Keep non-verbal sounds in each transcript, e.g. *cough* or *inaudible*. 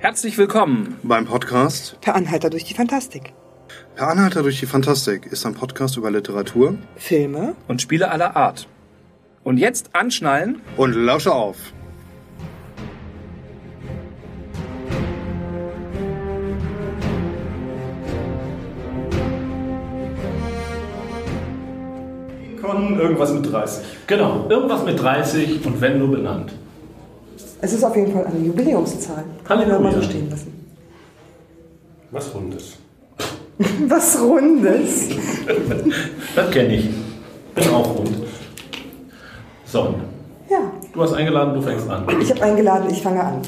Herzlich willkommen beim Podcast Per Anhalter durch die Fantastik. Per Anhalter durch die Fantastik ist ein Podcast über Literatur Filme und Spiele aller Art. Und jetzt anschnallen und lausche auf. Con, irgendwas mit 30. Genau, irgendwas mit 30 und wenn nur benannt. Es ist auf jeden Fall eine Jubiläumszahl. Kann Halleluja. man mal so stehen lassen. Was Rundes. *laughs* Was Rundes. Das kenne ich. Bin auch rund. So, Ja, du hast eingeladen, du fängst an. ich habe eingeladen, ich fange an.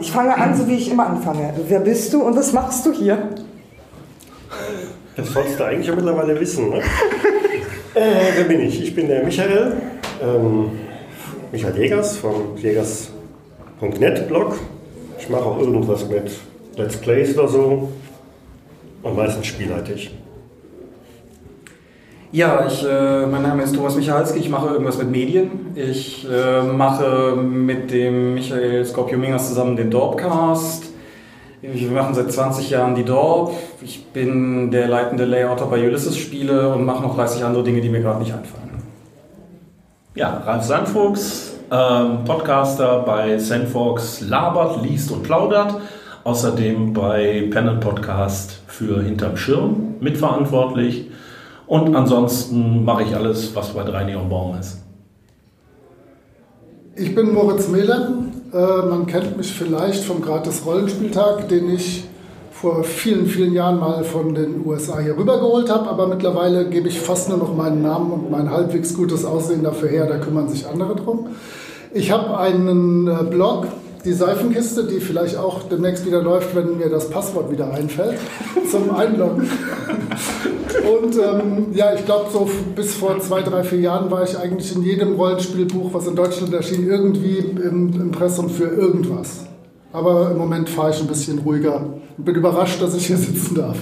Ich fange an, so wie ich immer anfange. Wer bist du und was machst du hier? Das sollst du eigentlich ja mittlerweile wissen. Ne? *laughs* äh, wer bin ich? Ich bin der Michael, ähm, Michael Jägers vom jägers.net Blog. Ich mache auch irgendwas mit Let's Plays oder so und meistens spielleite ich. Ja, ich, äh, mein Name ist Thomas Michalski, ich mache irgendwas mit Medien. Ich äh, mache mit dem Michael Skorpio-Mingers zusammen den Dorpcast. Wir machen seit 20 Jahren die Dorp. Ich bin der leitende Layouter bei Ulysses Spiele und mache noch 30 andere Dinge, die mir gerade nicht einfallen. Ja, Ralf Sandfuchs, ähm, Podcaster bei Sandfox, labert, liest und plaudert. Außerdem bei Panel Podcast für Hinterm Schirm mitverantwortlich. Und ansonsten mache ich alles, was bei drei Neon Baum ist. Ich bin Moritz Mehler. Äh, man kennt mich vielleicht vom Gratis Rollenspieltag, den ich vor vielen, vielen Jahren mal von den USA hier rübergeholt habe. Aber mittlerweile gebe ich fast nur noch meinen Namen und mein halbwegs gutes Aussehen dafür her. Da kümmern sich andere drum. Ich habe einen äh, Blog, die Seifenkiste, die vielleicht auch demnächst wieder läuft, wenn mir das Passwort wieder einfällt, *laughs* zum Einloggen. Und ähm, ja, ich glaube, so bis vor zwei, drei, vier Jahren war ich eigentlich in jedem Rollenspielbuch, was in Deutschland erschien, irgendwie im Impressum für irgendwas. Aber im Moment fahre ich ein bisschen ruhiger und bin überrascht, dass ich hier sitzen darf.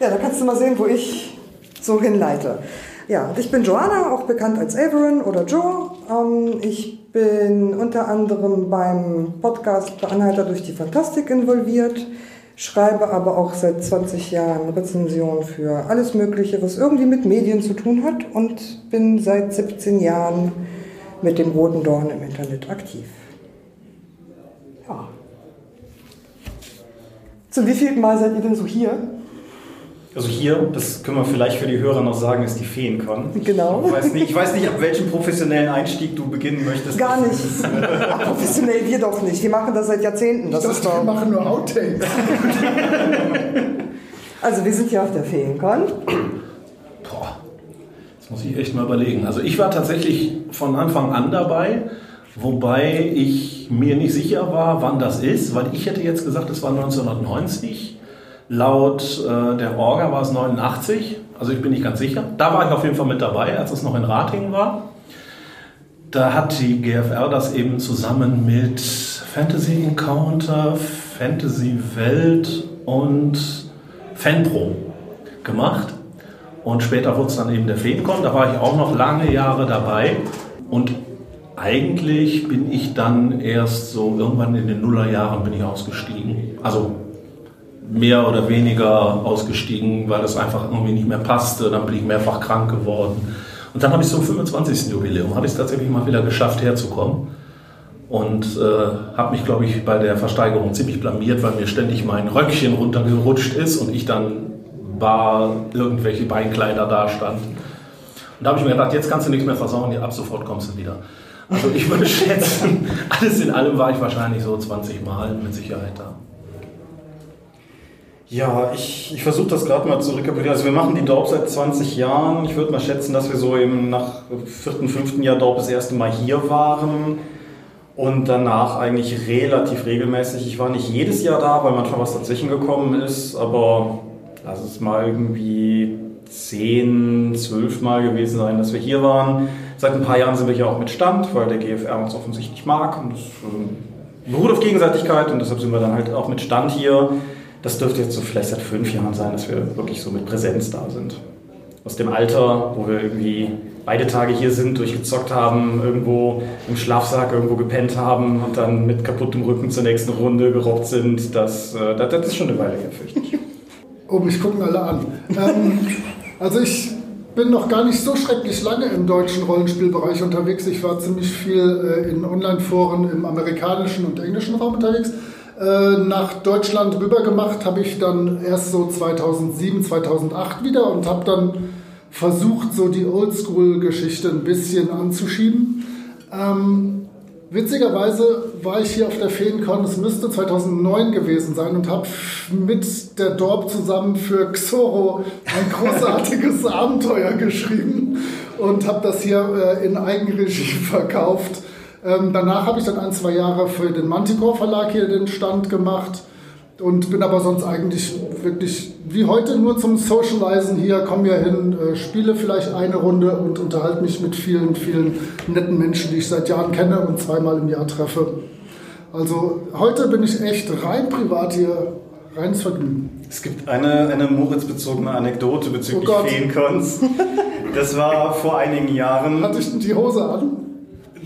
Ja, da kannst du mal sehen, wo ich so hinleite. Ja, ich bin Joanna, auch bekannt als Averin oder Joe. Ähm, ich bin unter anderem beim Podcast Per Anhalter durch die Fantastik involviert, schreibe aber auch seit 20 Jahren Rezensionen für alles Mögliche, was irgendwie mit Medien zu tun hat und bin seit 17 Jahren mit dem Roten Dorn im Internet aktiv. Ja. Zum wievielten Mal seid ihr denn so hier? Also hier, das können wir vielleicht für die Hörer noch sagen, ist die Feencon. Genau. Ich weiß nicht, ich weiß nicht ab welchem professionellen Einstieg du beginnen möchtest. Gar nicht. Ach, professionell wir doch nicht. Wir machen das seit Jahrzehnten. Das Ich ist dachte, wir machen nur Outtakes. *laughs* Also wir sind hier auf der Feencon. Boah, muss ich echt mal überlegen. Also ich war tatsächlich von Anfang an dabei, wobei ich mir nicht sicher war, wann das ist, weil ich hätte jetzt gesagt, es war 1990. Laut äh, der Orga war es 89, also ich bin nicht ganz sicher. Da war ich auf jeden Fall mit dabei, als es noch in Ratingen war. Da hat die GFR das eben zusammen mit Fantasy Encounter, Fantasy Welt und Fanpro gemacht. Und später wurde es dann eben der Feencon. Da war ich auch noch lange Jahre dabei. Und eigentlich bin ich dann erst so irgendwann in den Nullerjahren bin ich ausgestiegen. Also mehr oder weniger ausgestiegen, weil das einfach irgendwie nicht mehr passte. Dann bin ich mehrfach krank geworden. Und dann habe ich zum 25. Jubiläum, habe ich es tatsächlich mal wieder geschafft herzukommen. Und äh, habe mich, glaube ich, bei der Versteigerung ziemlich blamiert, weil mir ständig mein Röckchen runtergerutscht ist und ich dann bar irgendwelche Beinkleider da stand. Und da habe ich mir gedacht, jetzt kannst du nichts mehr versauen, ab sofort kommst du wieder. Also ich *laughs* würde schätzen, alles in allem war ich wahrscheinlich so 20 Mal mit Sicherheit da. Ja, ich, ich versuche das gerade mal zu rekapitulieren. Also wir machen die Dorp seit 20 Jahren. Ich würde mal schätzen, dass wir so im nach vierten, fünften Jahr Dorp das erste Mal hier waren. Und danach eigentlich relativ regelmäßig. Ich war nicht jedes Jahr da, weil manchmal was dazwischen gekommen ist, aber lass es mal irgendwie zehn, zwölf Mal gewesen sein, dass wir hier waren. Seit ein paar Jahren sind wir hier auch mit Stand, weil der GFR uns offensichtlich mag und das beruht auf Gegenseitigkeit und deshalb sind wir dann halt auch mit Stand hier. Das dürfte jetzt so vielleicht seit fünf Jahren sein, dass wir wirklich so mit Präsenz da sind. Aus dem Alter, wo wir irgendwie beide Tage hier sind, durchgezockt haben, irgendwo im Schlafsack irgendwo gepennt haben und dann mit kaputtem Rücken zur nächsten Runde gerobbt sind. Das, äh, das, das ist schon eine Weile her, fürchte ich. Oh, mich gucken alle an. ähm, also ich bin noch gar nicht so schrecklich lange im deutschen Rollenspielbereich unterwegs. Ich war ziemlich viel äh, in Online-Foren im amerikanischen und englischen Raum unterwegs. Äh, nach Deutschland rüber gemacht habe ich dann erst so 2007, 2008 wieder und habe dann versucht, so die Oldschool-Geschichte ein bisschen anzuschieben. Ähm, witzigerweise war ich hier auf der Feencon, es müsste 2009 gewesen sein, und habe mit der Dorp zusammen für Xoro ein *laughs* großartiges Abenteuer geschrieben und habe das hier äh, in Eigenregie *laughs* verkauft. Ähm, danach habe ich dann ein, zwei Jahre für den Manticore Verlag hier den Stand gemacht und bin aber sonst eigentlich wirklich wie heute nur zum Socializen hier, komme hier hin, äh, spiele vielleicht eine Runde und unterhalte mich mit vielen, vielen netten Menschen, die ich seit Jahren kenne und zweimal im Jahr treffe. Also heute bin ich echt rein privat hier, reines Vergnügen. Es gibt eine, eine Moritz-bezogene Anekdote bezüglich Oh. Feencons. Das war vor einigen Jahren. Hatte ich die Hose an?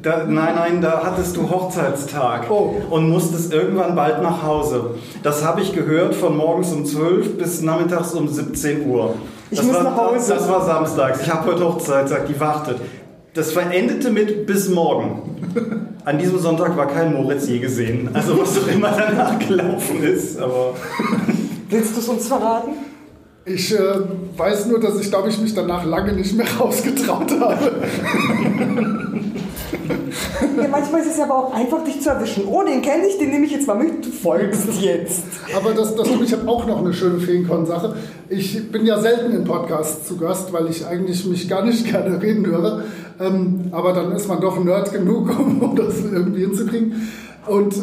Da, nein, nein, da hattest du Hochzeitstag Oh. und musstest irgendwann bald nach Hause. Das habe ich gehört von morgens um 12 bis nachmittags um 17 Uhr. Ich das muss war, nach Hause. Das war samstags. Ich habe heute Hochzeitstag, die wartet. Das verendete mit bis morgen. An diesem Sonntag war kein Moritz je gesehen. Also was auch immer danach gelaufen ist. Aber *laughs* Willst du es uns verraten? Ich äh, weiß nur, dass ich, glaube ich, mich danach lange nicht mehr *laughs* rausgetraut habe. Ja, manchmal ist es aber auch einfach, dich zu erwischen. Oh, den kenne ich, den nehme ich jetzt mal mit. Du folgst *laughs* jetzt. Aber das, das ich habe auch noch eine schöne Feencon-Sache. Ich bin ja selten in Podcasts zu Gast, weil ich eigentlich mich gar nicht *laughs* gerne reden höre. Ähm, aber dann ist man doch Nerd genug, um, *laughs* um das irgendwie hinzukriegen. Und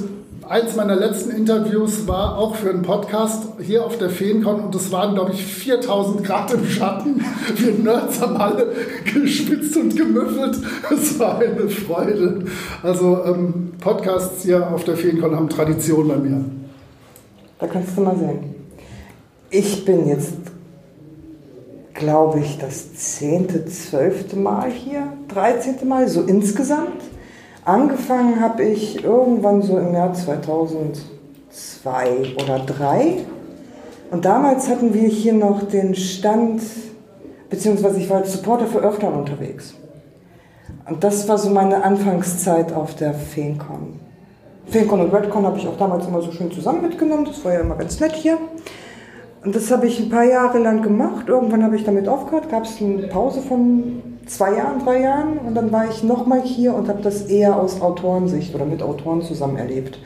eins meiner letzten Interviews war auch für einen Podcast hier auf der Feencon und es waren, glaube ich, 4000 Grad im Schatten. Wir Nerds haben alle gespitzt und gemüffelt. Es war eine Freude. Also ähm, Podcasts hier auf der Feencon haben Tradition bei mir. Da kannst du mal sehen. Ich bin jetzt, glaube ich, das zehnte, zwölfte Mal hier, 13. Mal, so insgesamt. Angefangen habe ich irgendwann so im Jahr 2002 oder 2003. Und damals hatten wir hier noch den Stand, beziehungsweise ich war als Supporter für Öfter unterwegs. Und das war so meine Anfangszeit auf der Feencon. Feencon und Redcon habe ich auch damals immer so schön zusammen mitgenommen. Das war ja immer ganz nett hier. Und das habe ich ein paar Jahre lang gemacht. Irgendwann habe ich damit aufgehört. Gab es eine Pause von zwei Jahren, drei Jahren. Und dann war ich nochmal hier und habe das eher aus Autorensicht oder mit Autoren zusammen erlebt.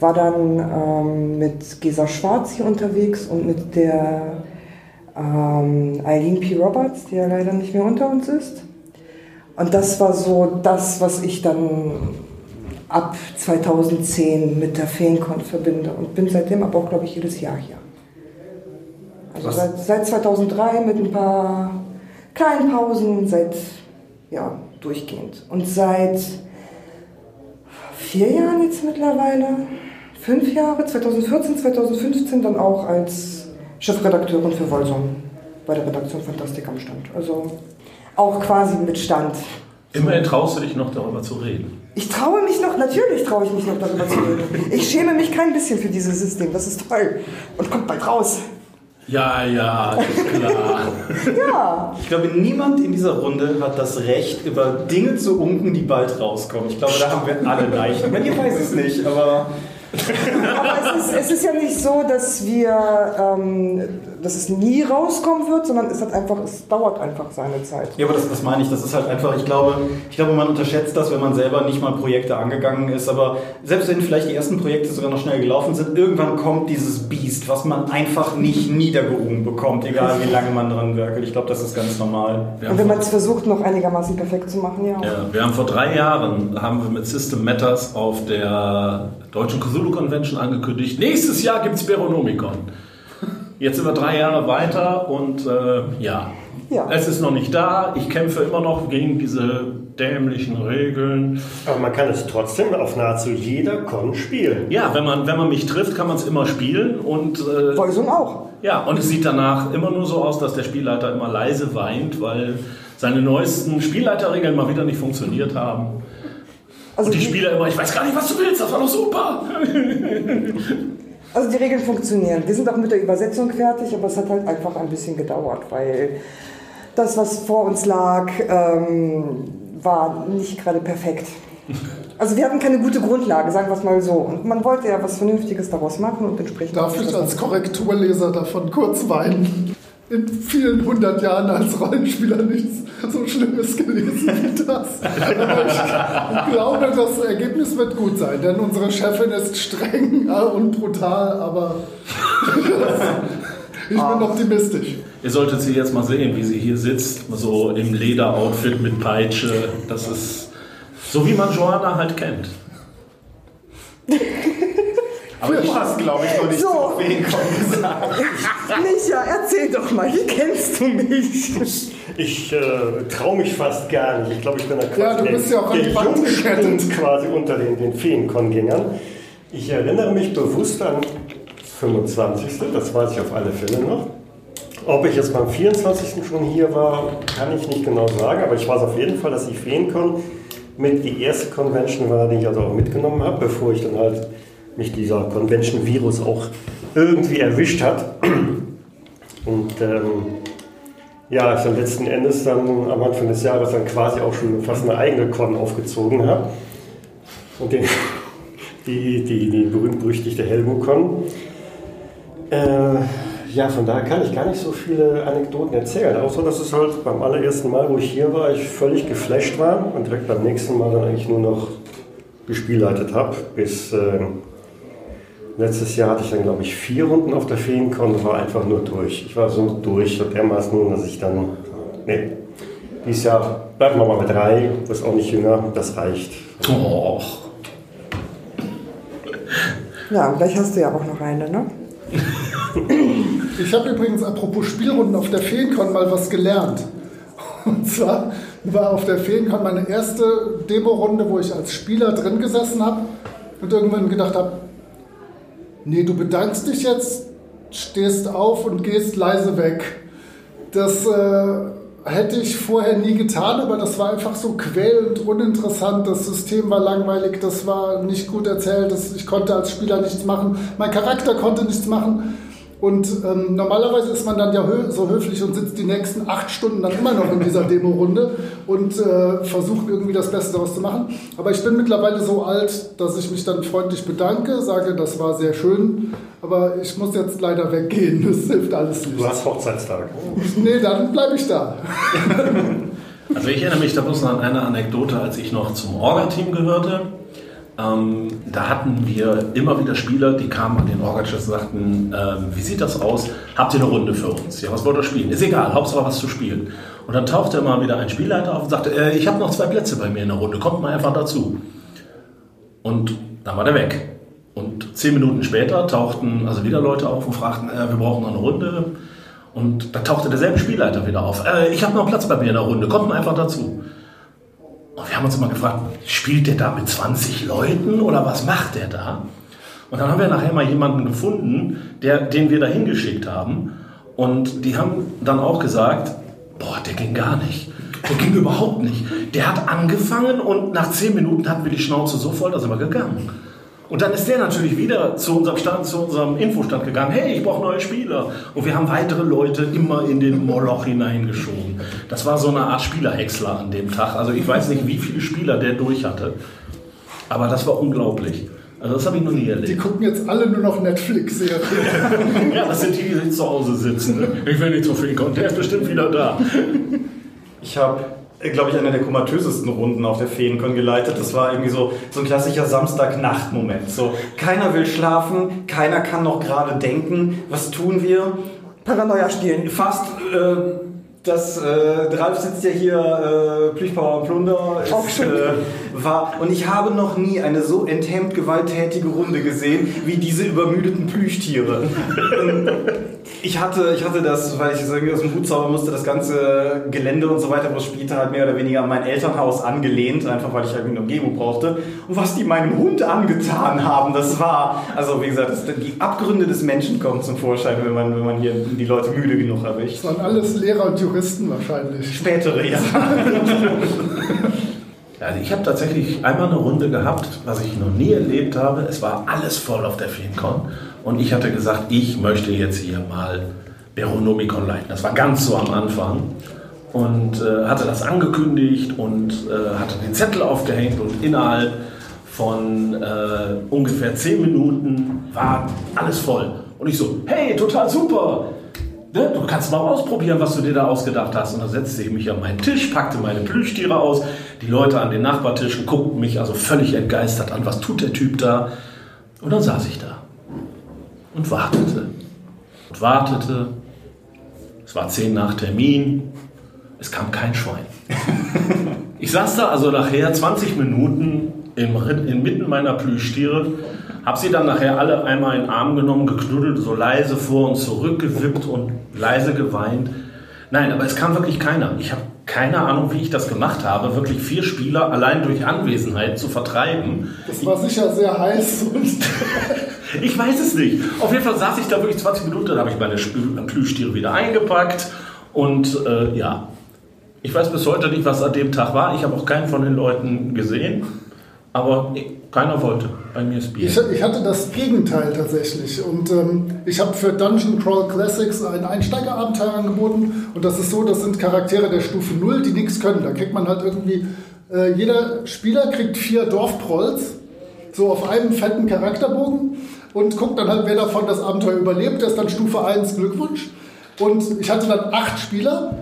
War dann ähm, mit Gesa Schwarz hier unterwegs und mit der ähm, Eileen P. Roberts, die ja leider nicht mehr unter uns ist. Und das war so das, was ich dann ab 2010 mit der Feencon verbinde und bin seitdem aber auch, glaube ich, jedes Jahr hier. Also seit, seit 2003 mit ein paar kleinen Pausen, seit, ja, durchgehend. Und seit vier Jahren jetzt mittlerweile, fünf Jahre, 2014, 2015 dann auch als Chefredakteurin für Wolsum bei der Redaktion Fantastik am Stand. Also auch quasi mit Stand. Immerhin traust du dich noch darüber zu reden. Ich traue mich noch, natürlich traue ich mich noch darüber zu reden. Ich schäme mich kein bisschen für dieses System, das ist toll. Und kommt bald raus. Ja, ja, ist klar. Ja, ich glaube, niemand in dieser Runde hat das Recht, über Dinge zu unken, die bald rauskommen. Ich glaube, da haben wir alle Leichen. Wenn ihr weiß es nicht, aber aber es ist, es ist ja nicht so, dass wir, ähm, dass es nie rauskommen wird, sondern es hat einfach, es dauert einfach seine Zeit. Ja, aber das, das meine ich. Das ist halt einfach, ich glaube, ich glaube, man unterschätzt das, wenn man selber nicht mal Projekte angegangen ist. Aber selbst wenn vielleicht die ersten Projekte sogar noch schnell gelaufen sind, irgendwann kommt dieses Biest, was man einfach nicht niedergerungen bekommt, egal wie lange man dran werkelt. Ich glaube, das ist ganz normal. Und wenn man es versucht, noch einigermaßen perfekt zu machen, ja. ja, wir haben vor drei Jahren haben wir mit System Matters auf der Deutschen Cthulhu Convention angekündigt, nächstes Jahr gibt es Beronomicon. Jetzt sind wir drei Jahre weiter und äh, ja, Ja. es ist noch nicht da. Ich kämpfe immer noch gegen diese dämlichen Regeln. Aber man kann es trotzdem auf nahezu jeder Con spielen. Ja, wenn man, wenn man mich trifft, kann man es immer spielen und äh, Wolsum auch. Ja, und es sieht danach immer nur so aus, dass der Spielleiter immer leise weint, weil seine neuesten Spielleiterregeln mal wieder nicht funktioniert haben. Also Und die die, Spieler immer, ich weiß gar nicht, was du willst, das war doch super. *laughs* also die Regeln funktionieren. Wir sind auch mit der Übersetzung fertig, aber es hat halt einfach ein bisschen gedauert, weil das, was vor uns lag, ähm, war nicht gerade perfekt. Also wir hatten keine gute Grundlage, sagen wir es mal so. Und man wollte ja was Vernünftiges daraus machen und entsprechend... Darf ich als Korrekturleser davon kurz weinen? In vielen hundert Jahren als Rollenspieler nichts so Schlimmes gelesen wie das. Aber ich glaube, das Ergebnis wird gut sein, denn unsere Chefin ist streng und brutal, aber *laughs* ich bin optimistisch. Ihr solltet sie jetzt mal sehen, wie sie hier sitzt, so im Lederoutfit mit Peitsche. Das ist so, wie man Joanna halt kennt. *laughs* Aber du hast, glaube ich, noch nicht So. zu Feenkon gesagt. *laughs* Micha, erzähl doch mal, wie kennst du mich? Ich äh, traue mich fast gar nicht. Ich glaube, ich bin da quasi Ja, du der, bist ja auch der die Wand Jungspund quasi unter den, den Feenkongängern. Ich erinnere mich bewusst an 25. Das weiß ich auf alle Fälle noch. Ob ich jetzt beim 24. schon hier war, kann ich nicht genau sagen, aber ich weiß auf jeden Fall, dass die Feencon mit die erste Convention war, die ich also auch mitgenommen habe, bevor ich dann halt mich dieser Convention-Virus auch irgendwie erwischt hat. Und ähm, ja, ich dann letzten Endes dann am Anfang des Jahres dann quasi auch schon fast eine eigene Con aufgezogen habe. Und den, *laughs* die, die, die berühmt-berüchtigte Helgo-Con. Äh, ja, von daher kann ich gar nicht so viele Anekdoten erzählen. Außer, dass es halt beim allerersten Mal, wo ich hier war, ich völlig geflasht war und direkt beim nächsten Mal dann eigentlich nur noch gespielleitet habe. Bis äh, letztes Jahr hatte ich dann, glaube ich, vier Runden auf der Feencon und war einfach nur durch. Ich war so durch, so dermaßen, dass ich dann, nee, dieses Jahr bleiben wir mal bei drei, das ist auch nicht jünger, das reicht. Och. Ja, und gleich hast du ja auch noch eine, ne? Ich habe übrigens, apropos Spielrunden, auf der Feencon mal was gelernt. Und zwar war auf der Feencon meine erste Demo-Runde, wo ich als Spieler drin gesessen habe und irgendwann gedacht habe, nee, du bedankst dich jetzt, stehst auf und gehst leise weg. Das äh, hätte ich vorher nie getan, aber das war einfach so quälend uninteressant. Das System war langweilig, das war nicht gut erzählt, das, ich konnte als Spieler nichts machen, mein Charakter konnte nichts machen. Und ähm, normalerweise ist man dann ja hö so höflich und sitzt die nächsten acht Stunden dann immer noch in dieser Demo-Runde und äh, versucht irgendwie das Beste daraus zu machen. Aber ich bin mittlerweile so alt, dass ich mich dann freundlich bedanke, sage, das war sehr schön, aber ich muss jetzt leider weggehen, *laughs* das hilft alles Du nicht. hast Hochzeitstag. Nee, dann bleibe ich da. *laughs* Also ich erinnere mich da bloß noch an eine Anekdote, als ich noch zum Orga-Team gehörte. Ähm, da hatten wir immer wieder Spieler, die kamen an den Orga-Chefs und sagten, ähm, wie sieht das aus? Habt ihr eine Runde für uns? Ja, was wollt ihr spielen? Ist egal, Hauptsache was zu spielen. Und dann tauchte immer wieder ein Spielleiter auf und sagte, äh, ich habe noch zwei Plätze bei mir in der Runde, kommt mal einfach dazu. Und dann war der weg. Und zehn Minuten später tauchten also wieder Leute auf und fragten, äh, wir brauchen noch eine Runde. Und da tauchte derselbe Spielleiter wieder auf. Äh, ich habe noch Platz bei mir in der Runde, kommt mal einfach dazu. Und wir haben uns immer gefragt, spielt der da mit 20 Leuten oder was macht der da? Und dann haben wir nachher mal jemanden gefunden, der, den wir da hingeschickt haben. Und die haben dann auch gesagt, boah, der ging gar nicht. Der ging überhaupt nicht. Der hat angefangen und nach 10 Minuten hatten wir die Schnauze so voll, da sind wir gegangen. Und dann ist der natürlich wieder zu unserem Stand, zu unserem Infostand gegangen. Hey, ich brauche neue Spieler. Und wir haben weitere Leute immer in den Moloch hineingeschoben. Das war so eine Art Spielerhäcksler an dem Tag. Also ich weiß nicht, wie viele Spieler der durch hatte. Aber das war unglaublich. Also das habe ich noch nie Die erlebt. gucken jetzt alle nur noch Netflix-Serien. *laughs* Ja, das sind die, die jetzt zu Hause sitzen. Ich will nicht so viel kommen. Der ist bestimmt wieder da. Ich habe, glaube ich, eine der komatösesten Runden auf der Feencon geleitet. Das war irgendwie so, so ein klassischer Samstag-Nacht-Moment. So, keiner will schlafen, keiner kann noch gerade denken. Was tun wir? Paranoia spielen. Fast, äh, das, äh, Ralf sitzt ja hier, äh, Plüchpower und Plunder. Auch Ist, schön. äh, war, und ich habe noch nie eine so enthemmt gewalttätige Runde gesehen, wie diese übermüdeten Plüschtiere. Ich hatte, ich hatte das, weil ich irgendwie aus dem Hut zaubern musste, das ganze Gelände und so weiter, wo es spielte, halt mehr oder weniger an mein Elternhaus angelehnt, einfach weil ich irgendwie eine Umgebung brauchte. Und was die meinem Hund angetan haben, das war, also wie gesagt, das, die Abgründe des Menschen kommen zum Vorschein, wenn man, wenn man hier die Leute müde genug erwischt. Das waren alles Lehrer und Juristen wahrscheinlich. Spätere, ja. *laughs* Also ich habe tatsächlich einmal eine Runde gehabt, was ich noch nie erlebt habe. Es war alles voll auf der FeenCon und ich hatte gesagt, ich möchte jetzt hier mal Beronomicon leiten. Das war ganz so am Anfang und äh, hatte das angekündigt und äh, hatte den Zettel aufgehängt und innerhalb von äh, ungefähr zehn Minuten war alles voll. Und ich so, hey, total super, Ne, du kannst mal ausprobieren, was du dir da ausgedacht hast. Und dann setzte ich mich an meinen Tisch, packte meine Plüschtiere aus. Die Leute an den Nachbartischen guckten mich also völlig entgeistert an. Was tut der Typ da? Und dann saß ich da und wartete und wartete. Es war zehn nach Termin. Es kam kein Schwein. *laughs* Ich saß da also nachher 20 Minuten im, inmitten meiner Plüschtiere hab sie dann nachher alle einmal in den Arm genommen, geknuddelt, so leise vor und zurück gewippt und leise geweint. Nein, aber es kam wirklich keiner. Ich habe keine Ahnung, wie ich das gemacht habe, wirklich vier Spieler allein durch Anwesenheit zu vertreiben. Das war sicher sehr heiß. *laughs* ich weiß es nicht. Auf jeden Fall saß ich da wirklich 20 Minuten, dann habe ich meine Plüschtiere wieder eingepackt und äh, ja, ich weiß bis heute nicht, was an dem Tag war. Ich habe auch keinen von den Leuten gesehen. Aber keiner wollte bei mir spielen. Ich, ich hatte das Gegenteil tatsächlich. Und ähm, ich habe für Dungeon Crawl Classics ein Einsteigerabenteuer angeboten. Und das ist so, das sind Charaktere der Stufe 0, die nichts können. Da kriegt man halt irgendwie, äh, jeder Spieler kriegt vier Dorfprolls, so auf einem fetten Charakterbogen. Und guckt dann halt, wer davon das Abenteuer überlebt. Der ist dann Stufe 1, Glückwunsch. Und ich hatte dann acht Spieler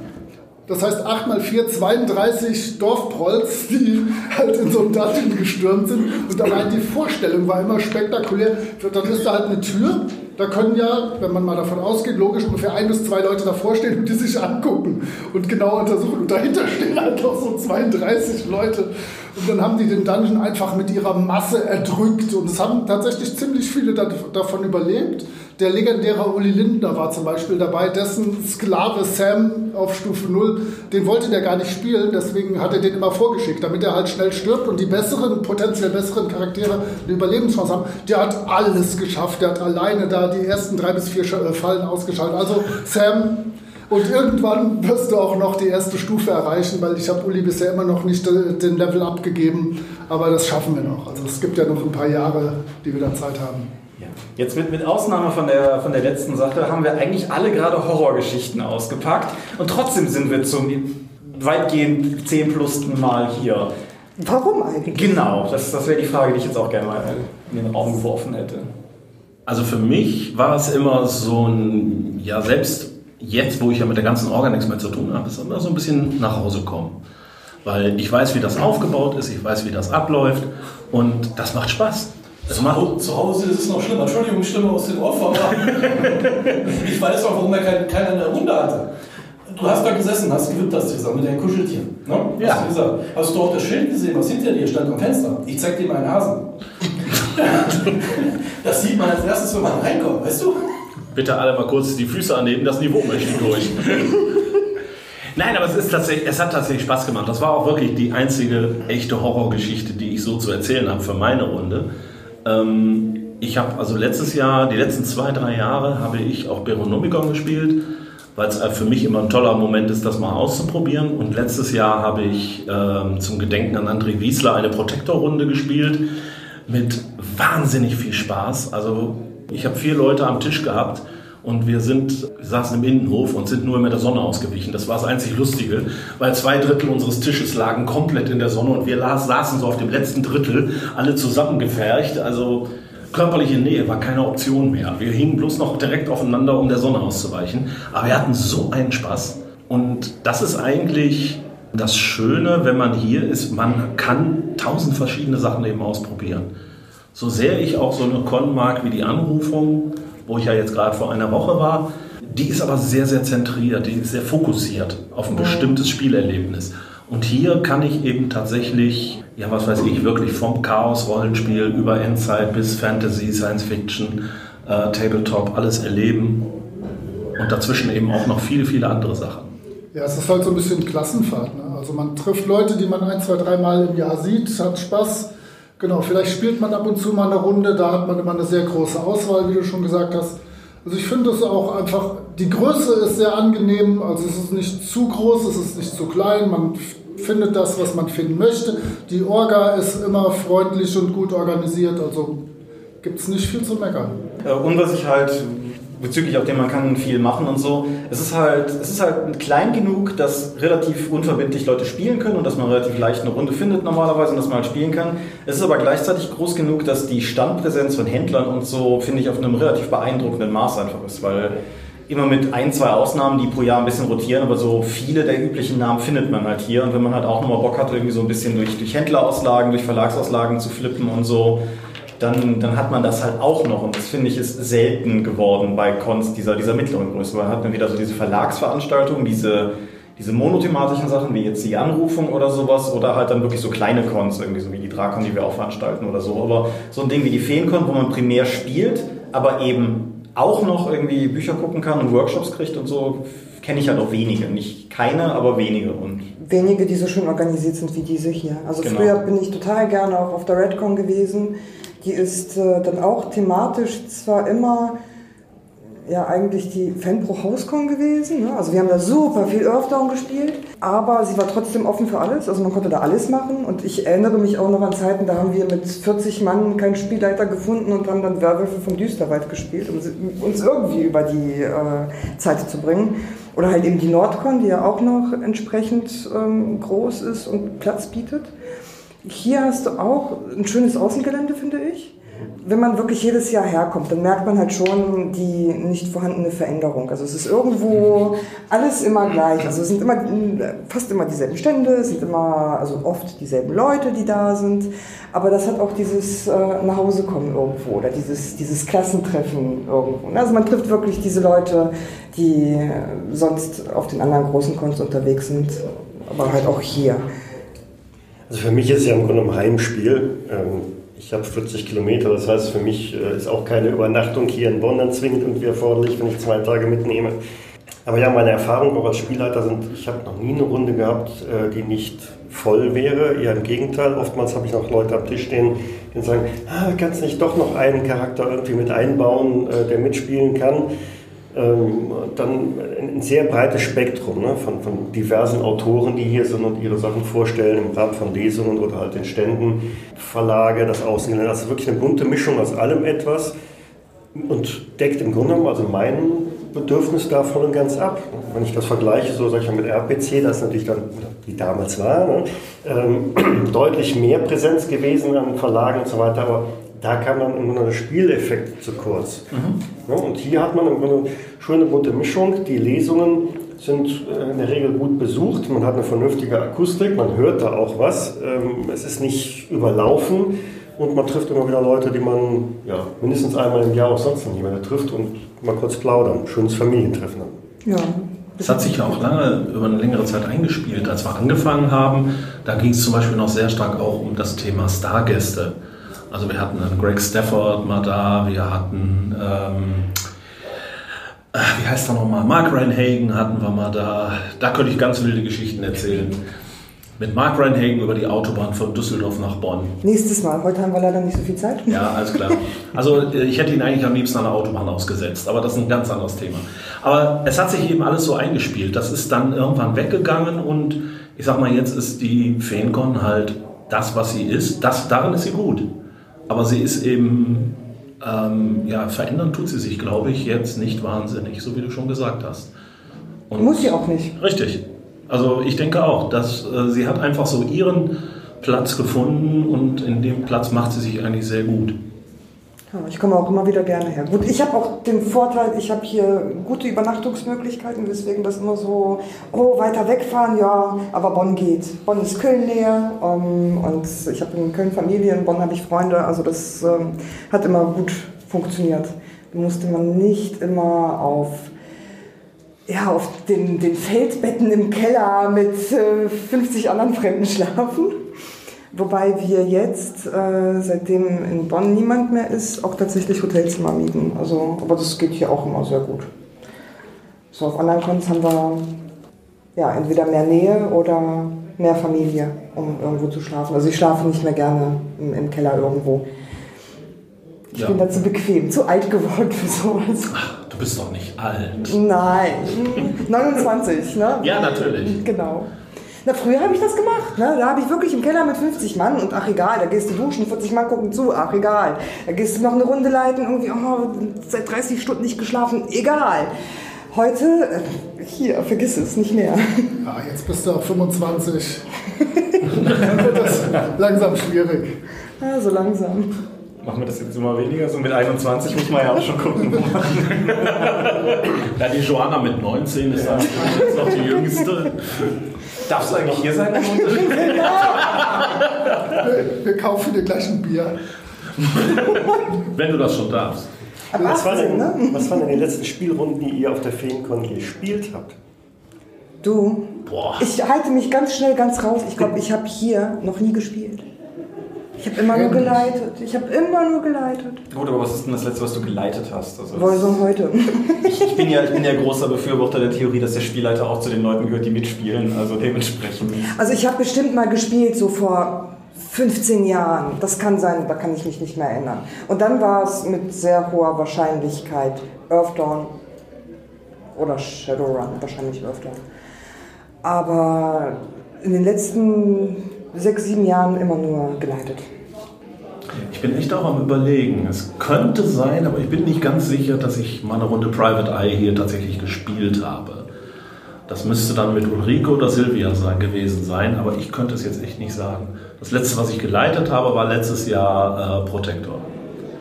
das heißt 8 mal 4, 32 Dorfprolls, die halt in so einem Dungeon gestürmt sind. Und allein die Vorstellung war immer spektakulär. Dann ist da halt eine Tür. Da können ja, wenn man mal davon ausgeht, logisch ungefähr ein bis zwei Leute davor stehen und die sich angucken und genau untersuchen. Und dahinter stehen halt noch so 32 Leute. Und dann haben die den Dungeon einfach mit ihrer Masse erdrückt. Und es haben tatsächlich ziemlich viele davon überlebt. Der legendäre Uli Lindner war zum Beispiel dabei, dessen Sklave Sam auf Stufe 0, den wollte der gar nicht spielen, deswegen hat er den immer vorgeschickt, damit er halt schnell stirbt und die besseren, potenziell besseren Charaktere eine Überlebenschance haben. Der hat alles geschafft, der hat alleine da die ersten drei bis vier äh, Fallen ausgeschaltet. Also Sam, und irgendwann wirst du auch noch die erste Stufe erreichen, weil ich habe Uli bisher immer noch nicht den Level abgegeben, aber das schaffen wir noch. Also es gibt ja noch ein paar Jahre, die wir da Zeit haben. Jetzt mit, mit Ausnahme von der, von der letzten Sache haben wir eigentlich alle gerade Horrorgeschichten ausgepackt und trotzdem sind wir zum weitgehend 10 plus Mal hier. Warum eigentlich? Genau, das, das wäre die Frage, die ich jetzt auch gerne mal in den Raum geworfen hätte. Also für mich war es immer so ein, ja selbst jetzt, wo ich ja mit der ganzen Orga nichts mehr zu tun habe, ist immer so ein bisschen nach Hause kommen. Weil ich weiß, wie das aufgebaut ist, ich weiß, wie das abläuft und das macht Spaß. Zu, Hause, zu Hause ist es noch schlimmer. Entschuldigung, Stimme aus dem Off, aber *laughs* ich weiß auch, warum er keinen keine in der Runde hatte. Du hast da gesessen, hast gewippt, hast gesagt, mit deinen Kuscheltieren. Ne? Ja. Hast, du gesagt. hast du auch das Schild gesehen, was hinter dir stand am Fenster? Ich zeig dir meinen Hasen. *laughs* das sieht man als erstes, wenn man reinkommt, weißt du? Bitte alle mal kurz die Füße annehmen, das Niveau möchte ich durch. Nein, aber es, ist tatsächlich, es hat tatsächlich Spaß gemacht. Das war auch wirklich die einzige echte Horrorgeschichte, die ich so zu erzählen habe für meine Runde. Ähm, ich habe also letztes Jahr, die letzten zwei, drei Jahre, habe ich auch Beronomicon gespielt, weil es für mich immer ein toller Moment ist, das mal auszuprobieren. Und letztes Jahr habe ich ähm, zum Gedenken an André Wiesler eine Protektor-Runde gespielt mit wahnsinnig viel Spaß. Also ich habe vier Leute am Tisch gehabt und wir sind, wir saßen im Innenhof und sind nur mit der Sonne ausgewichen. Das war das einzig Lustige, weil zwei Drittel unseres Tisches lagen komplett in der Sonne und wir saßen so auf dem letzten Drittel, alle zusammengefercht. Also körperliche Nähe war keine Option mehr. Wir hingen bloß noch direkt aufeinander, um der Sonne auszuweichen. Aber wir hatten so einen Spaß. Und das ist eigentlich das Schöne, wenn man hier ist, man kann tausend verschiedene Sachen eben ausprobieren. So sehr ich auch so eine Con mag wie die Anrufung, wo ich ja jetzt gerade vor einer Woche war, die ist aber sehr, sehr zentriert, die ist sehr fokussiert auf ein bestimmtes Spielerlebnis. Und hier kann ich eben tatsächlich, ja, was weiß ich, wirklich vom Chaos-Rollenspiel über Endzeit bis Fantasy, Science Fiction, äh, Tabletop, alles erleben. Und dazwischen eben auch noch viele, viele andere Sachen. Ja, es ist halt so ein bisschen Klassenfahrt. Ne? Also man trifft Leute, die man ein, zwei, dreimal im Jahr sieht, hat Spaß. Genau, vielleicht spielt man ab und zu mal eine Runde, da hat man immer eine sehr große Auswahl, wie du schon gesagt hast. Also ich finde es auch einfach, die Größe ist sehr angenehm, also es ist nicht zu groß, es ist nicht zu klein, man findet das, was man finden möchte. Die Orga ist immer freundlich und gut organisiert, also gibt es nicht viel zu meckern. Äh, und was ich halt bezüglich auch dem man kann viel machen und so. Es ist halt, es ist halt klein genug, dass relativ unverbindlich Leute spielen können und dass man relativ leicht eine Runde findet normalerweise und dass man halt spielen kann. Es ist aber gleichzeitig groß genug, dass die Standpräsenz von Händlern und so, finde ich, auf einem relativ beeindruckenden Maß einfach ist, weil immer mit ein, zwei Ausnahmen, die pro Jahr ein bisschen rotieren, aber so viele der üblichen Namen findet man halt hier. Und wenn man halt auch nochmal Bock hat, irgendwie so ein bisschen durch, durch Händlerauslagen, durch Verlagsauslagen zu flippen und so, dann, dann hat man das halt auch noch. Und das finde ich ist selten geworden bei Cons dieser, dieser mittleren Größe. Man hat dann wieder so diese Verlagsveranstaltungen, diese, diese monothematischen Sachen, wie jetzt die Anrufung oder sowas, oder halt dann wirklich so kleine Cons, irgendwie so wie die Drakon, die wir auch veranstalten oder so. Aber so ein Ding wie die Feencon, wo man primär spielt, aber eben auch noch irgendwie Bücher gucken kann und Workshops kriegt und so, kenne ich halt auch wenige. Nicht keine, aber wenige. Und wenige, die so schön organisiert sind wie diese hier. Also genau. früher bin ich total gerne auch auf der Redcon gewesen die ist äh, dann auch thematisch zwar immer ja eigentlich die Fanpro Hauscon gewesen. Ne? Also wir haben da super viel Earthdown gespielt, aber sie war trotzdem offen für alles. Also man konnte da alles machen. Und ich erinnere mich auch noch an Zeiten, da haben wir mit 40 Mann keinen Spielleiter gefunden und haben dann Werwölfe vom Düsterwald gespielt, um uns irgendwie über die äh, Zeit zu bringen. Oder halt eben die Nordcon, die ja auch noch entsprechend ähm, groß ist und Platz bietet. Hier hast du auch ein schönes Außengelände, finde ich. Wenn man wirklich jedes Jahr herkommt, dann merkt man halt schon die nicht vorhandene Veränderung. Also es ist irgendwo alles immer gleich. Also es sind immer fast immer dieselben Stände, es sind immer, also oft dieselben Leute, die da sind. Aber das hat auch dieses äh, Nachhausekommen irgendwo oder dieses, dieses Klassentreffen irgendwo. Also man trifft wirklich diese Leute, die sonst auf den anderen großen Kunst unterwegs sind, aber halt auch hier. Also für mich ist es ja im Grunde ein Heimspiel. Ähm, ich habe 40 Kilometer, das heißt für mich äh, ist auch keine Übernachtung hier in Bonn dann zwingend irgendwie erforderlich, wenn ich zwei Tage mitnehme. Aber ja, meine Erfahrung auch als Spielleiter sind, ich habe noch nie eine Runde gehabt, äh, die nicht voll wäre. Eher im Gegenteil, oftmals habe ich noch Leute am Tisch stehen, die sagen, ah, kannst nicht doch noch einen Charakter irgendwie mit einbauen, äh, der mitspielen kann ähm, dann ein sehr breites Spektrum ne, von, von diversen Autoren, die hier sind und ihre Sachen vorstellen im Rahmen von Lesungen oder halt den Ständen, Verlage, das Außengelände. Also wirklich eine bunte Mischung aus allem etwas und deckt im Grunde genommen also mein Bedürfnis da voll und ganz ab. Wenn ich das vergleiche, so sag ich mal, mit RPC, das natürlich dann, wie damals war, ne, ähm, *clears throat* deutlich mehr Präsenz gewesen an Verlagen und so weiter, aber da kam dann im Grunde der Spieleffekt zu kurz. Mhm. Ja, und hier hat man im Grunde eine schöne bunte Mischung. Die Lesungen sind äh, in der Regel gut besucht. Man hat eine vernünftige Akustik, man hört da auch was. Ähm, es ist nicht überlaufen und man trifft immer wieder Leute, die man ja, mindestens einmal im Jahr auch sonst nicht mehr trifft und mal kurz plaudern. Schönes Familientreffen. Ja. Das hat sich ja auch lange über eine längere Zeit eingespielt. Als wir angefangen haben, da ging es zum Beispiel noch sehr stark auch um das Thema Stargäste. Also wir hatten einen Greg Stafford mal da, wir hatten, ähm, äh, wie heißt er nochmal, Mark Reinhagen hatten wir mal da. Da könnte ich ganz wilde Geschichten erzählen. Mit Mark Reinhagen über die Autobahn von Düsseldorf nach Bonn. Nächstes Mal. Heute haben wir leider nicht so viel Zeit. Ja, alles klar. Also äh, ich hätte ihn eigentlich am liebsten an der Autobahn ausgesetzt, aber das ist ein ganz anderes Thema. Aber es hat sich eben alles so eingespielt. Das ist dann irgendwann weggegangen und ich sag mal, jetzt ist die Feencon halt das, was sie ist. Das, darin ist sie gut. Aber sie ist eben, ähm, ja, verändern tut sie sich, glaube ich, jetzt nicht wahnsinnig, so wie du schon gesagt hast. Und Muss sie auch nicht. Richtig. Also ich denke auch, dass äh, sie hat einfach so ihren Platz gefunden und in dem Platz macht sie sich eigentlich sehr gut. Ich komme auch immer wieder gerne her. Gut, ich habe auch den Vorteil, ich habe hier gute Übernachtungsmöglichkeiten, deswegen das immer so, oh, weiter wegfahren, ja, aber Bonn geht. Bonn ist Köln näher ähm, und ich habe in Köln Familie, in Bonn habe ich Freunde, also das ähm, hat immer gut funktioniert. Da musste man nicht immer auf ja, auf den, den Feldbetten im Keller mit äh, 50 anderen Fremden schlafen. Wobei wir jetzt, äh, seitdem in Bonn niemand mehr ist, auch tatsächlich Hotelzimmer mieten. Also, aber das geht hier auch immer sehr gut. So auf anderen Cons haben wir ja entweder mehr Nähe oder mehr Familie, um irgendwo zu schlafen. Also ich schlafe nicht mehr gerne im, im Keller irgendwo. Ich Ja. bin da zu bequem, zu alt geworden für sowas. Du bist doch nicht alt. Nein, 29, ne? Ja, natürlich. Genau. Na, früher habe ich das gemacht. Ne? Da habe ich wirklich im Keller mit 50 Mann und ach egal, da gehst du duschen, 40 Mann gucken zu, ach egal. Da gehst du noch eine Runde leiten, irgendwie, oh, seit 30 Stunden nicht geschlafen, egal. Heute, äh, hier, vergiss es, nicht mehr. Ja, *laughs* jetzt bist du auf 25. *laughs* Dann wird das langsam schwierig. Ja, so langsam. Machen wir das jetzt immer weniger? So mit 21 muss man ja auch schon gucken. *laughs* Ja, die Joanna mit 19 ist, dann- ist noch die jüngste. Darfst du eigentlich hier sein? *laughs* *laughs* Wir, wir kaufen dir gleich ein Bier. Wenn du das schon darfst. Was waren, 18, denn, ne? was waren denn die letzten Spielrunden, die ihr auf der Feencon gespielt habt? Du, Boah. ich halte mich ganz schnell ganz raus. Ich glaube, ich habe hier noch nie gespielt. Ich habe immer nur geleitet. Ich habe immer nur geleitet. Gut, aber was ist denn das letzte, was du geleitet hast? Also heute. ich, ich, bin ja, ich bin ja großer Befürworter der Theorie, dass der Spielleiter auch zu den Leuten gehört, die mitspielen. Also dementsprechend. Also ich habe bestimmt mal gespielt, so vor 15 Jahren. Das kann sein, da kann ich mich nicht mehr erinnern. Und dann war es mit sehr hoher Wahrscheinlichkeit Earthdawn oder Shadowrun, wahrscheinlich Earthdawn. Aber in den letzten sechs, sieben Jahren immer nur geleitet. Ich bin echt auch am Überlegen. Es könnte sein, aber ich bin nicht ganz sicher, dass ich mal eine Runde Private Eye hier tatsächlich gespielt habe. Das müsste dann mit Ulrike oder Silvia sein, gewesen sein, aber ich könnte es jetzt echt nicht sagen. Das letzte, was ich geleitet habe, war letztes Jahr äh, Protector.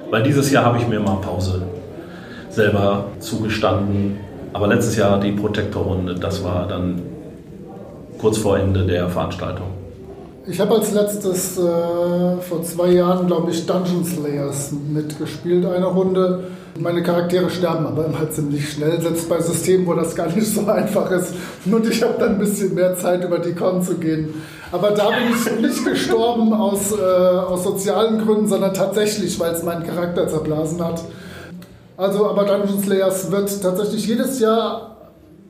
Weil dieses Jahr habe ich mir mal Pause selber zugestanden. Aber letztes Jahr die Protector-Runde, das war dann kurz vor Ende der Veranstaltung. Ich habe als letztes äh, vor zwei Jahren, glaube ich, Dungeon Slayers mitgespielt, eine Runde. Meine Charaktere sterben aber immer ziemlich schnell, selbst bei Systemen, wo das gar nicht so einfach ist. Und ich habe dann ein bisschen mehr Zeit, über die Con zu gehen. Aber da bin ich nicht gestorben aus, äh, aus sozialen Gründen, sondern tatsächlich, weil es meinen Charakter zerblasen hat. Also, aber Dungeon Slayers wird tatsächlich jedes Jahr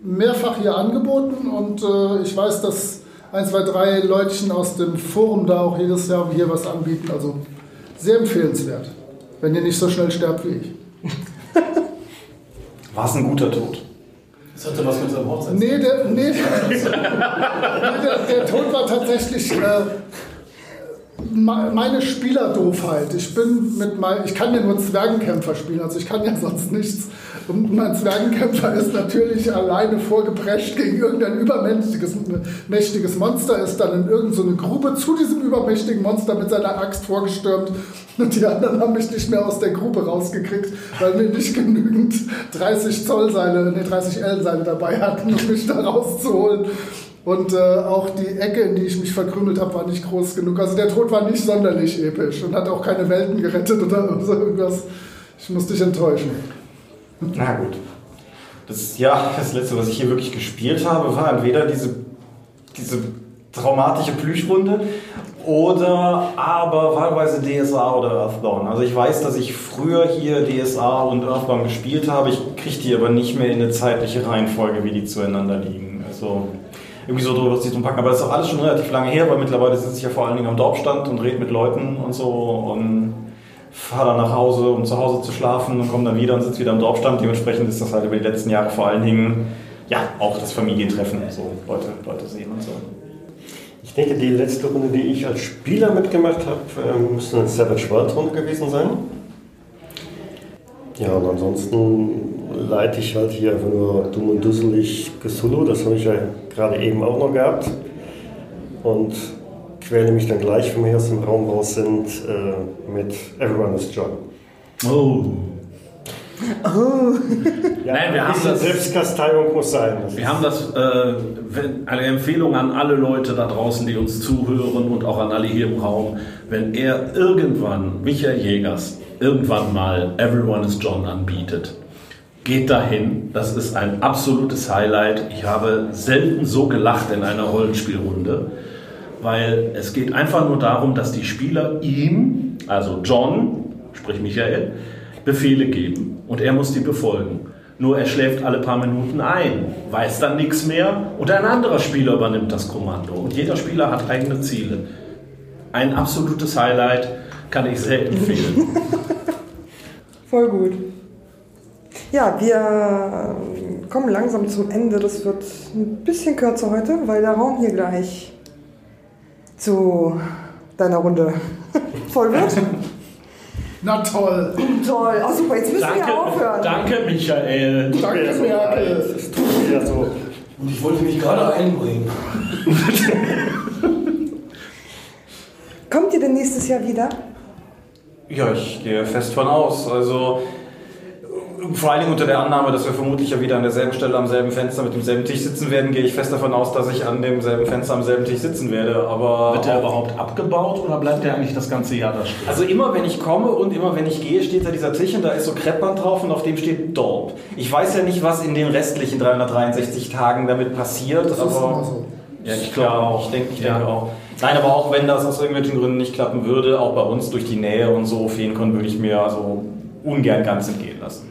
mehrfach hier angeboten und äh, ich weiß, dass ein, zwei, drei Leutchen aus dem Forum da auch jedes Jahr hier was anbieten. Also sehr empfehlenswert, wenn ihr nicht so schnell sterbt wie ich. War es ein guter Tod? Das hatte was mit seinem Hochzeit. Nee, der, nee, *laughs* nee, der, der Tod war tatsächlich äh, me- meine Spielerdoofheit. Ich bin mit mein, ich kann ja nur Zwergenkämpfer spielen, also ich kann ja sonst nichts. Und mein Zwergenkämpfer ist natürlich alleine vorgeprescht gegen irgendein übermächtiges mächtiges Monster, ist dann in irgendeine so Grube zu diesem übermächtigen Monster mit seiner Axt vorgestürmt. Und die anderen haben mich nicht mehr aus der Grube rausgekriegt, weil wir nicht genügend 30 Zoll Seile, nee, 30 L Seile dabei hatten, um mich da rauszuholen. Und äh, auch die Ecke, in die ich mich verkrümelt habe, war nicht groß genug. Also der Tod war nicht sonderlich episch und hat auch keine Welten gerettet oder *laughs* so irgendwas. Ich muss dich enttäuschen. Na gut. Das, ja, das letzte, was ich hier wirklich gespielt habe, war entweder diese, diese traumatische Plüschrunde oder aber wahlweise DSA oder Earthbound. Also ich weiß, dass ich früher hier DSA und Earthbound gespielt habe. Ich kriege die aber nicht mehr in eine zeitliche Reihenfolge, wie die zueinander liegen. Also irgendwie so drüber sich drum packen. Aber das ist auch alles schon relativ lange her, weil mittlerweile sitze ich ja vor allen Dingen am Dorfstand und rede mit Leuten und so und fahre dann nach Hause, um zu Hause zu schlafen und komme dann wieder und sitze wieder am Dorfstand. Dementsprechend ist das halt über die letzten Jahre vor allen Dingen ja auch das Familientreffen, so Leute, Leute sehen und so. Ich denke, die letzte Runde, die ich als Spieler mitgemacht habe, ähm, müsste eine Savage World Runde gewesen sein. Ja, und ansonsten leite ich halt hier einfach nur dumm und dusselig Cthulhu, das habe ich ja gerade eben auch noch gehabt. Und quäle mich dann gleich, wenn wir hier aus dem Raum raus sind, äh, mit Everyone is John. Oh. Ja, Nein, wir ein haben das- Selbstkasteiung muss sein. Das Wir haben das, äh, wenn, eine Empfehlung an alle Leute da draußen, die uns zuhören und auch an alle hier im Raum. Wenn er irgendwann, Michael Jägers, irgendwann mal Everyone is John anbietet, geht dahin. Das ist ein absolutes Highlight. Ich habe selten so gelacht in einer Rollenspielrunde, weil es geht einfach nur darum, dass die Spieler ihm, also John, sprich Michael, Befehle geben und er muss die befolgen. Nur er schläft alle paar Minuten ein, weiß dann nichts mehr und ein anderer Spieler übernimmt das Kommando. Und jeder Spieler hat eigene Ziele. Ein absolutes Highlight kann ich sehr empfehlen. *laughs* Voll gut. Ja, wir äh, kommen langsam zum Ende. Das wird ein bisschen kürzer heute, weil der Raum hier gleich zu deiner Runde *laughs* voll wird. Na toll. Toll. Ach super, jetzt müssen danke, wir aufhören. danke, Michael. Danke, Merkel. Es tut mir so. Und ich wollte mich gerade einbringen. Kommt ihr denn nächstes Jahr wieder? Ja, ich gehe fest von aus. Also vor allen Dingen unter der Annahme, dass wir vermutlich ja wieder an derselben Stelle am selben Fenster mit demselben Tisch sitzen werden, gehe ich fest davon aus, dass ich an demselben Fenster am selben Tisch sitzen werde. Aber Wird der überhaupt abgebaut oder bleibt der eigentlich das ganze Jahr da stehen? also immer wenn ich komme und immer wenn ich gehe, steht da dieser Tisch und da ist so Kreppband drauf und auf dem steht Dorp. Ich weiß ja nicht, was in den restlichen 363 Tagen damit passiert, Das ist aber immer so. ja, ich glaube auch. Ich denke, ich denke auch. Nein, aber auch wenn das aus irgendwelchen Gründen nicht klappen würde, auch bei uns durch die Nähe und so, Feenkon würde ich mir also ungern ganz entgehen lassen.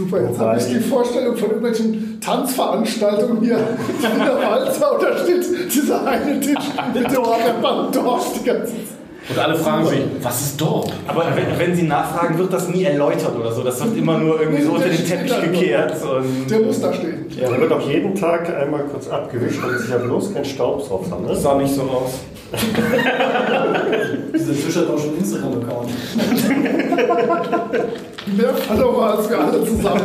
Super, jetzt habe ich die Vorstellung von irgendwelchen Tanzveranstaltungen hier *laughs* in der Walzer und da steht dieser eine Tisch mit dem Band Dorf die ganze Zeit. Und alle fragen sich, was ist dort? Aber wenn, wenn Sie nachfragen, wird das nie erläutert oder so. Das wird immer nur irgendwie so unter den Teppich gekehrt. Und Der muss da stehen. Ja, da wird auch jeden Tag einmal kurz abgewischt, damit sich ja bloß kein Staub drauf das sammelt. sah nicht so aus. *laughs* Dieser Tisch hat auch schon Instagram-Account. Mehr Follower als wir alle zusammen.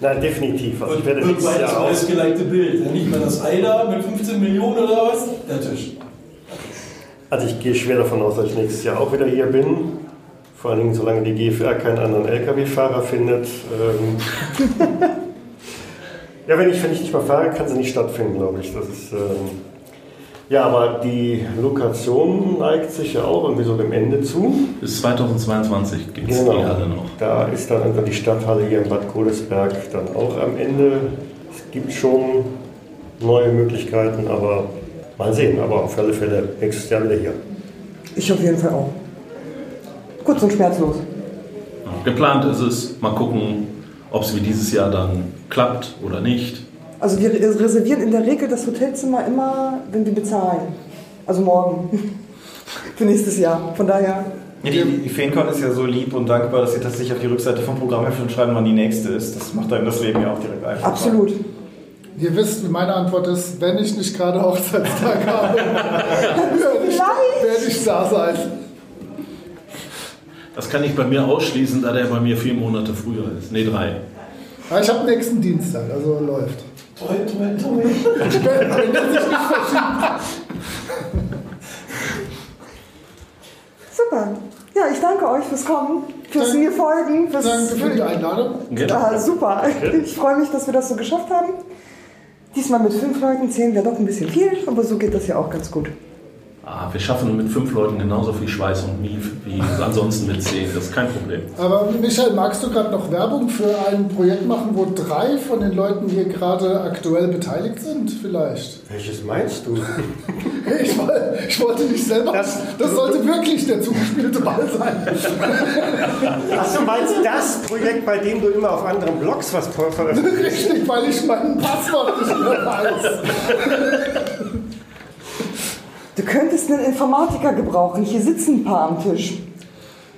Nein, definitiv. Also ich werde Wird nächstes bald das Jahr auch. meistgelikte Bild. Ja, Nicht mehr das Eiler mit 15 Millionen oder was? Der Tisch. Also ich gehe schwer davon aus, dass ich nächstes Jahr auch wieder hier bin. Vor allen Dingen, solange die GFR keinen anderen LKW-Fahrer findet. Ähm *laughs* ja, wenn ich, wenn ich nicht mal fahre, kann sie nicht stattfinden, glaube ich. Das ist, ähm ja, aber die Lokation neigt sich ja auch irgendwie so dem Ende zu. Bis 2022 gibt es die Halle noch. Da ist dann einfach die Stadthalle hier in Bad Godesberg dann auch am Ende. Es gibt schon neue Möglichkeiten, aber mal sehen. Aber auf alle Fälle nächstes Jahr wieder hier. Ich auf jeden Fall auch. Kurz und schmerzlos. Geplant ist es, mal gucken, ob es wie dieses Jahr dann klappt oder nicht. Also wir reservieren in der Regel das Hotelzimmer immer, wenn wir bezahlen. Also morgen. *laughs* Für nächstes Jahr. Von daher. Ja, die, die Feencon ist ja so lieb und dankbar, dass sie tatsächlich auf die Rückseite vom Programmheft schreiben, wann die nächste ist. Das macht einem das Leben ja auch direkt einfacher. Absolut. Ihr wisst, wie meine Antwort ist, wenn ich nicht gerade Hochzeitstag *laughs* habe, werde ich, werde ich da sein. Das kann ich bei mir ausschließen, da der bei mir vier Monate früher ist. Nee, drei. Aber ich habe nächsten Dienstag, also läuft. Toi, toi, toi. Das sich nicht verschiebt. Super. Ja, ich danke euch fürs Kommen, fürs Danke. mir folgen, fürs. Danke für die Einladung. Ah, super. Ich freue mich, dass wir das so geschafft haben. Diesmal mit fünf Leuten, zehn wäre doch ein bisschen viel, aber so geht das ja auch ganz gut. Ah, wir schaffen mit fünf Leuten genauso viel Schweiß und Mief wie ansonsten mit zehn. Das ist kein Problem. Aber Michael, magst du gerade noch Werbung für ein Projekt machen, wo drei von den Leuten hier gerade aktuell beteiligt sind? Vielleicht. Welches meinst du? *laughs* Ich, ich wollte nicht selber. Das, Das- sollte wirklich der zugespielte Ball sein. *laughs* Ach, du meinst das Projekt, bei dem du immer auf anderen Blogs was veröffentlichst? *laughs* Richtig, weil ich mein Passwort nicht mehr weiß. Du könntest einen Informatiker gebrauchen. Hier sitzen ein paar am Tisch.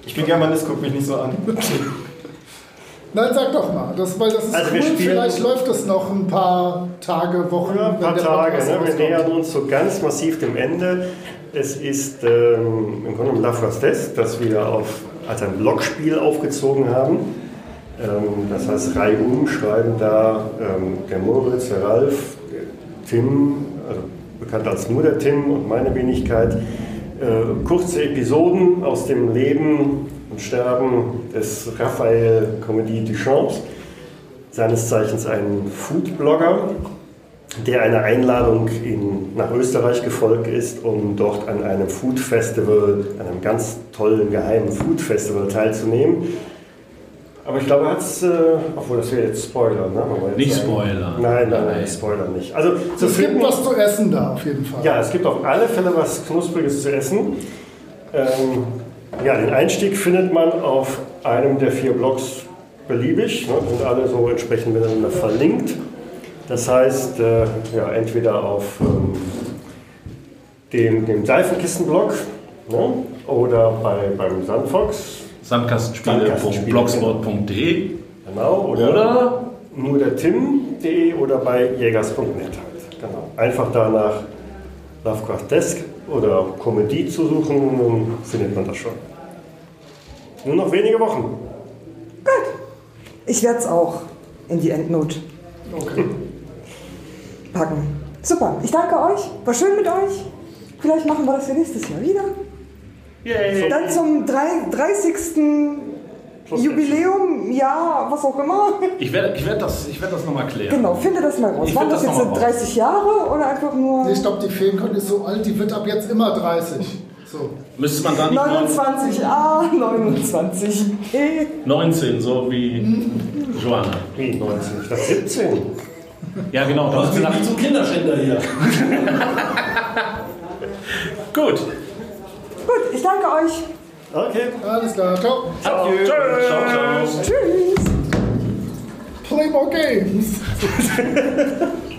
Ich bin Germanist, guck mich nicht so an. *laughs* Nein, sag doch mal, das, weil das ist Also cool. Vielleicht läuft es noch ein paar Tage, Wochen. Ja, ein paar Tage. Ne? Wir nähern uns so ganz massiv dem Ende. Es ist ähm, im Grunde genommen La Frastesse, das wir auf, als ein Blogspiel aufgezogen haben. Ähm, das heißt, reihum schreiben da ähm, der Moritz, der Ralf, der Tim, also bekannt als nur der Tim und meine Wenigkeit, äh, kurze Episoden aus dem Leben und Sterben des Raphael Comedy Duchamps, seines Zeichens ein Foodblogger, der einer Einladung in, nach Österreich gefolgt ist, um dort an einem Food Festival, einem ganz tollen geheimen Food Festival teilzunehmen. Aber ich glaube, er hat es, äh, obwohl das wäre jetzt Spoiler, ne? Jetzt Nicht sagen- Spoiler. Nein, nein, nein. Spoiler nicht. Also zu Es gibt finden, was zu essen da auf jeden Fall. ja, es gibt auf alle Fälle was Knuspriges zu essen. Ähm, ja, den Einstieg findet man auf einem der vier Blogs, beliebig, ne, sind alle so entsprechend miteinander verlinkt. Das heißt, äh, ja, entweder auf ähm, dem, dem Seifenkistenblog ne, oder bei, beim Sandfox. Sandkastenspiele.blogspot.de Genau, oder, Oder? nur der Tim.de oder bei jägers.net halt. Genau. Einfach danach Lovecraft Desk oder Komödie zu suchen, dann findet man das schon. Nur noch wenige Wochen. Ich werde es auch in die Endnote packen. Super, ich danke euch. War schön mit euch. Vielleicht machen wir das ja nächstes Jahr wieder. Dann zum drei- 30. Jubiläum, ja, was auch immer. Ich werde ich werd das, ich werd das nochmal klären. Genau, finde das mal raus. Ich Waren das das jetzt noch mal raus. 30 Jahre oder einfach nur Ich glaube, die Feenkon ist so alt, die wird ab jetzt immer 30. So. Müsste man da nicht 29a, 29b? 19, so wie Joanna. Wie 19? Ich dachte 17. Ja, genau. Du Da nicht zum Kinderschänder hier. *laughs* Gut. Gut, ich danke euch. Okay. Alles klar, ciao. Adieu. Ciao, ciao. Tschüss. Play more games. *laughs*